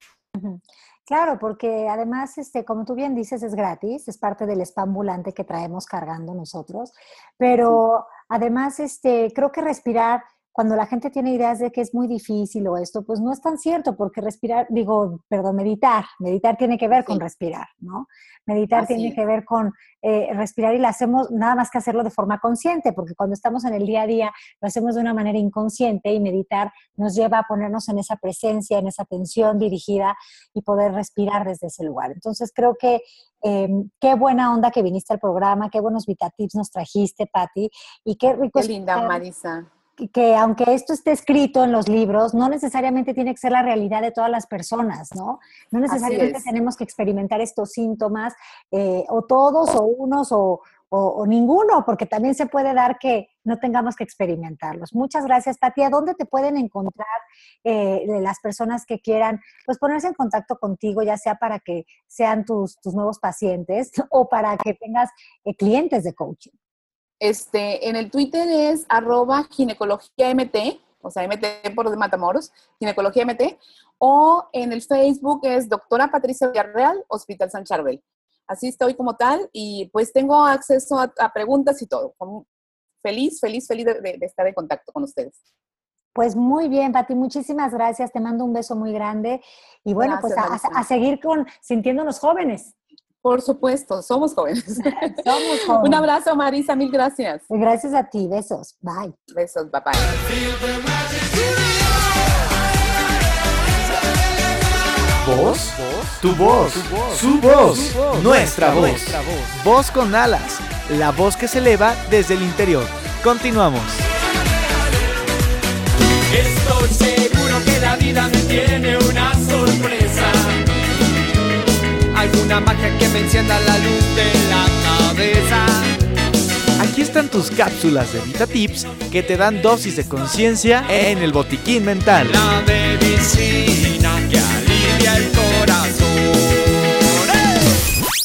Claro, porque además, este, como tú bien dices, es gratis, es parte del spa ambulante que traemos cargando nosotros, pero además, este, creo que respirar cuando la gente tiene ideas de que es muy difícil o esto, pues no es tan cierto, porque respirar, digo, perdón, meditar, meditar tiene que ver con respirar, ¿no? Meditar tiene que ver con eh, respirar y lo hacemos nada más que hacerlo de forma consciente, porque cuando estamos en el día a día lo hacemos de una manera inconsciente y meditar nos lleva a ponernos en esa presencia, en esa atención dirigida y poder respirar desde ese lugar. Entonces creo que em, qué buena onda que viniste al programa, qué buenos VitaTips nos trajiste, Patti, y qué rico. Qué linda, Marisa que aunque esto esté escrito en los libros, no necesariamente tiene que ser la realidad de todas las personas, ¿no? No necesariamente tenemos que experimentar estos síntomas, eh, o todos, o unos, o, ninguno, porque también se puede dar que no tengamos que experimentarlos. Muchas gracias, Pati. dónde te pueden encontrar eh, las personas que quieran pues, ponerse en contacto contigo, ya sea para que sean tus, nuevos pacientes o para que tengas eh, clientes de coaching? Este, en el Twitter es arroba ginecología MT, o sea, MT por Matamoros, ginecología MT, o en el Facebook es doctora Patricia Villarreal, Hospital San Charbel. Así estoy como tal y pues tengo acceso a, preguntas y todo. Feliz, feliz, feliz de, estar en contacto con ustedes. Pues muy bien, Pati, muchísimas gracias. Te mando un beso muy grande y bueno, pues a, seguir con sintiéndonos jóvenes. Por supuesto, somos jóvenes. somos jóvenes. Un abrazo, Marisa, mil gracias. Gracias a ti, besos. Bye. Besos, bye bye. ¿Voz? Tu voz, su voz, nuestra voz. Voz con alas, la voz que se eleva desde el interior. Continuamos. Estoy seguro que la vida me tiene alguna magia que me encienda la luz de la cabeza. Aquí están tus cápsulas de Vita Tips que te dan dosis de conciencia en el botiquín mental. La medicina que alivia el corazón.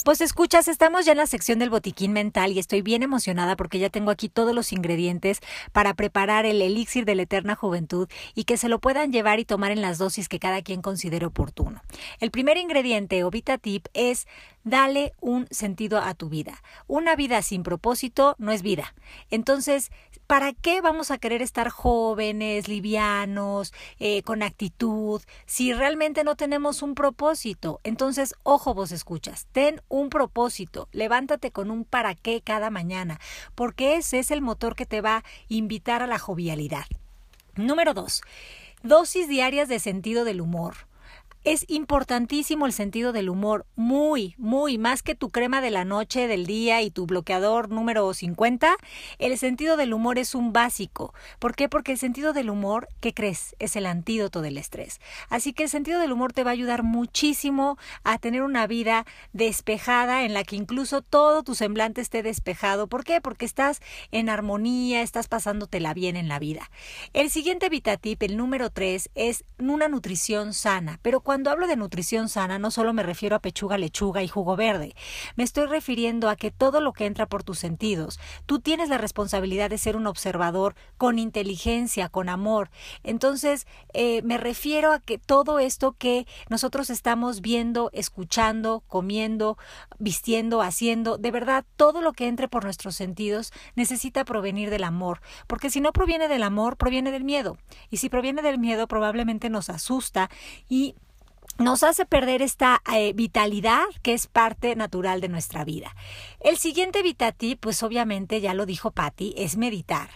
Pues escuchas, estamos ya en la sección del botiquín mental y estoy bien emocionada porque ya tengo aquí todos los ingredientes para preparar el elixir de la eterna juventud y que se lo puedan llevar y tomar en las dosis que cada quien considere oportuno. El primer ingrediente o Tip es dale un sentido a tu vida. Una vida sin propósito no es vida. Entonces, ¿para qué vamos a querer estar jóvenes, livianos, eh, con actitud, si realmente no tenemos un propósito? Entonces, ojo vos escuchas, ten un propósito, levántate con un para qué cada mañana, porque ese es el motor que te va a invitar a la jovialidad. Número dos, dosis diarias de sentido del humor. Es importantísimo el sentido del humor, muy, muy, más que tu crema de la noche, del día y tu bloqueador número 50, el sentido del humor es un básico. ¿Por qué? Porque el sentido del humor, ¿qué crees? Es el antídoto del estrés. Así que el sentido del humor te va a ayudar muchísimo a tener una vida despejada en la que incluso todo tu semblante esté despejado. ¿Por qué? Porque estás en armonía, estás pasándotela bien en la vida. El siguiente Vitatip, el número 3, es una nutrición sana, pero cuando cuando hablo de nutrición sana, no solo me refiero a pechuga, lechuga y jugo verde. Me estoy refiriendo a que todo lo que entra por tus sentidos, tú tienes la responsabilidad de ser un observador con inteligencia, con amor. Entonces, eh, me refiero a que todo esto que nosotros estamos viendo, escuchando, comiendo, vistiendo, haciendo, de verdad, todo lo que entre por nuestros sentidos necesita provenir del amor, porque si no proviene del amor, proviene del miedo. Y si proviene del miedo, probablemente nos asusta y nos hace perder esta eh, vitalidad que es parte natural de nuestra vida. El siguiente Vitatip, pues obviamente ya lo dijo Patti, es meditar.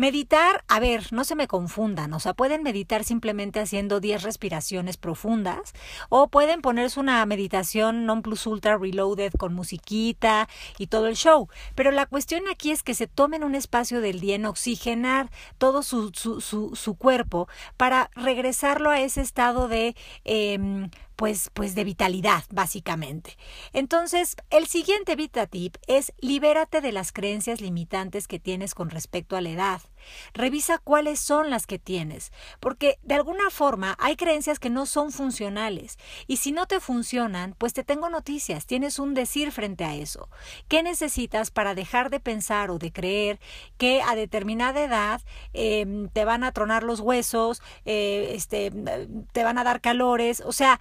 Meditar, a ver, no se me confundan, o sea, pueden meditar simplemente haciendo 10 respiraciones profundas o pueden ponerse una meditación non plus ultra reloaded con musiquita y todo el show. Pero la cuestión aquí es que se tomen un espacio del día en oxigenar todo su, su, su, su cuerpo para regresarlo a ese estado de eh, pues, pues de vitalidad, básicamente. Entonces, el siguiente VitaTip es libérate de las creencias limitantes que tienes con respecto a la edad. Revisa cuáles son las que tienes, porque de alguna forma hay creencias que no son funcionales. Y si no te funcionan, pues te tengo noticias, tienes un decir frente a eso. ¿Qué necesitas para dejar de pensar o de creer que a determinada edad em, te van a tronar los huesos, eh, este, te van a dar calores? O sea,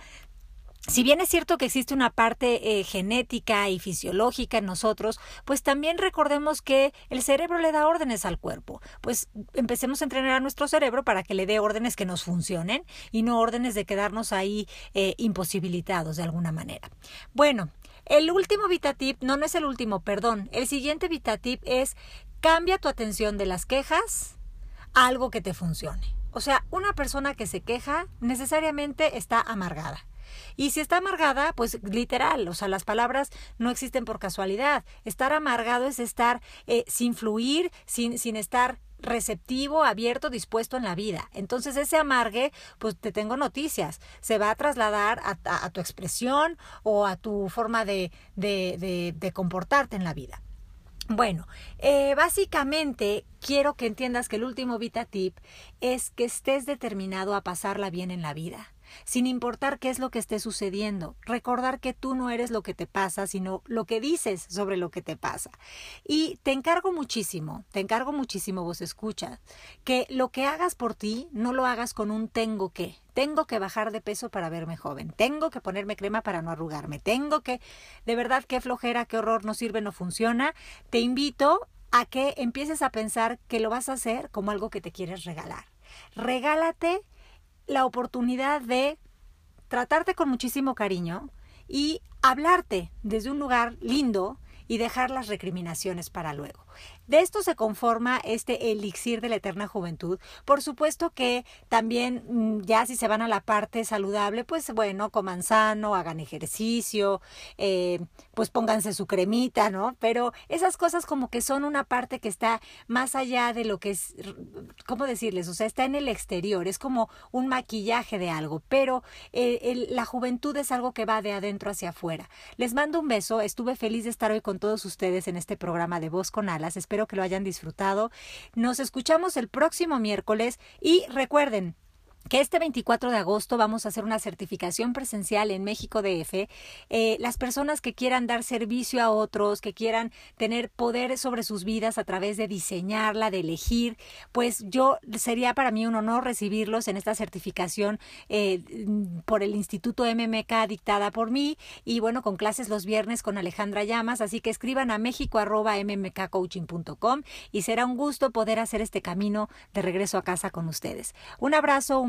si bien es cierto que existe una parte eh, genética y fisiológica en nosotros, pues también recordemos que el cerebro le da órdenes al cuerpo. Pues empecemos a entrenar a nuestro cerebro para que le dé órdenes que nos funcionen y no órdenes de quedarnos ahí eh, imposibilitados de alguna manera. Bueno, el último VitaTip, no, no es el último, perdón. El siguiente VitaTip es cambia tu atención de las quejas a algo que te funcione. O sea, una persona que se queja necesariamente está amargada. Y si está amargada, pues literal, o sea, las palabras no existen por casualidad. Estar amargado es estar eh, sin fluir, sin, sin estar receptivo, abierto, dispuesto en la vida. Entonces ese amargue, pues te tengo noticias, se va a trasladar a, tu expresión o a tu forma de, comportarte en la vida. Bueno, eh, básicamente quiero que entiendas que el último Vita Tip es que estés determinado a pasarla bien en la vida sin importar qué es lo que esté sucediendo. Recordar que tú no eres lo que te pasa, sino lo que dices sobre lo que te pasa. Y te encargo muchísimo, te encargo muchísimo, vos escuchas, que lo que hagas por ti no lo hagas con un tengo que. Tengo que bajar de peso para verme joven. Tengo que ponerme crema para no arrugarme. Tengo que, de verdad, qué flojera, qué horror, no sirve, no funciona. Te invito a que empieces a pensar que lo vas a hacer como algo que te quieres regalar. Regálate la oportunidad de tratarte con muchísimo cariño y hablarte desde un lugar lindo y dejar las recriminaciones para luego. De esto se conforma este elixir de la eterna juventud. Por supuesto que también mm, ya si se van a la parte saludable, pues bueno, coman sano, hagan ejercicio, eh, pues pónganse su cremita, ¿no? Pero esas cosas como que son una parte que está más allá de lo que es, ¿cómo decirles? O sea, está en el exterior, es como un maquillaje de algo, pero eh, la juventud es algo que va de adentro hacia afuera. Les mando un beso, estuve feliz de estar hoy con todos ustedes en este programa de Voz con Alas, espero que lo hayan disfrutado. Nos escuchamos el próximo miércoles y recuerden, que este 24 de agosto vamos a hacer una certificación presencial en México DF. Eh, las personas que quieran dar servicio a otros, que quieran tener poder sobre sus vidas a través de diseñarla, de elegir, pues yo sería para mí un honor recibirlos en esta certificación eh, por el Instituto MMK dictada por mí y bueno, con clases los viernes con Alejandra Llamas. Así que escriban a mexico.mmkcoaching.com y será un gusto poder hacer este camino de regreso a casa con ustedes. Un abrazo, un